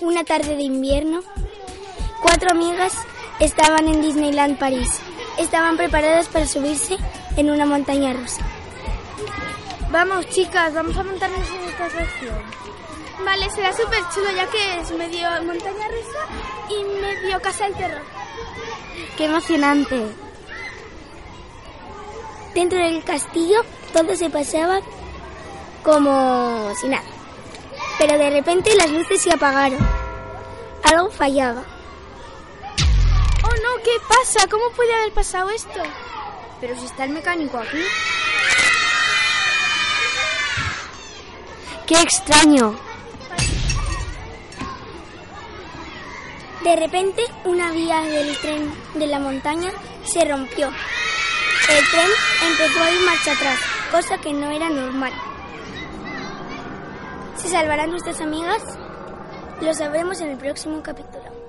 Una tarde de invierno, cuatro amigas estaban en Disneyland París. Estaban preparadas para subirse en una montaña rusa. Vamos, chicas, vamos a montarnos en esta atracción. Vale, será súper chulo ya que es medio montaña rusa y medio casa del terror. ¡Qué emocionante! Dentro del castillo todo se pasaba como si nada. Pero de repente las luces se apagaron. Algo fallaba. Oh no, ¿qué pasa? ¿Cómo puede haber pasado esto? Pero si está el mecánico aquí. ¡Qué extraño! De repente, una vía del tren de la montaña se rompió. El tren empezó a ir marcha atrás, cosa que no era normal. ¿Se salvarán nuestras amigas? Lo sabremos en el próximo capítulo.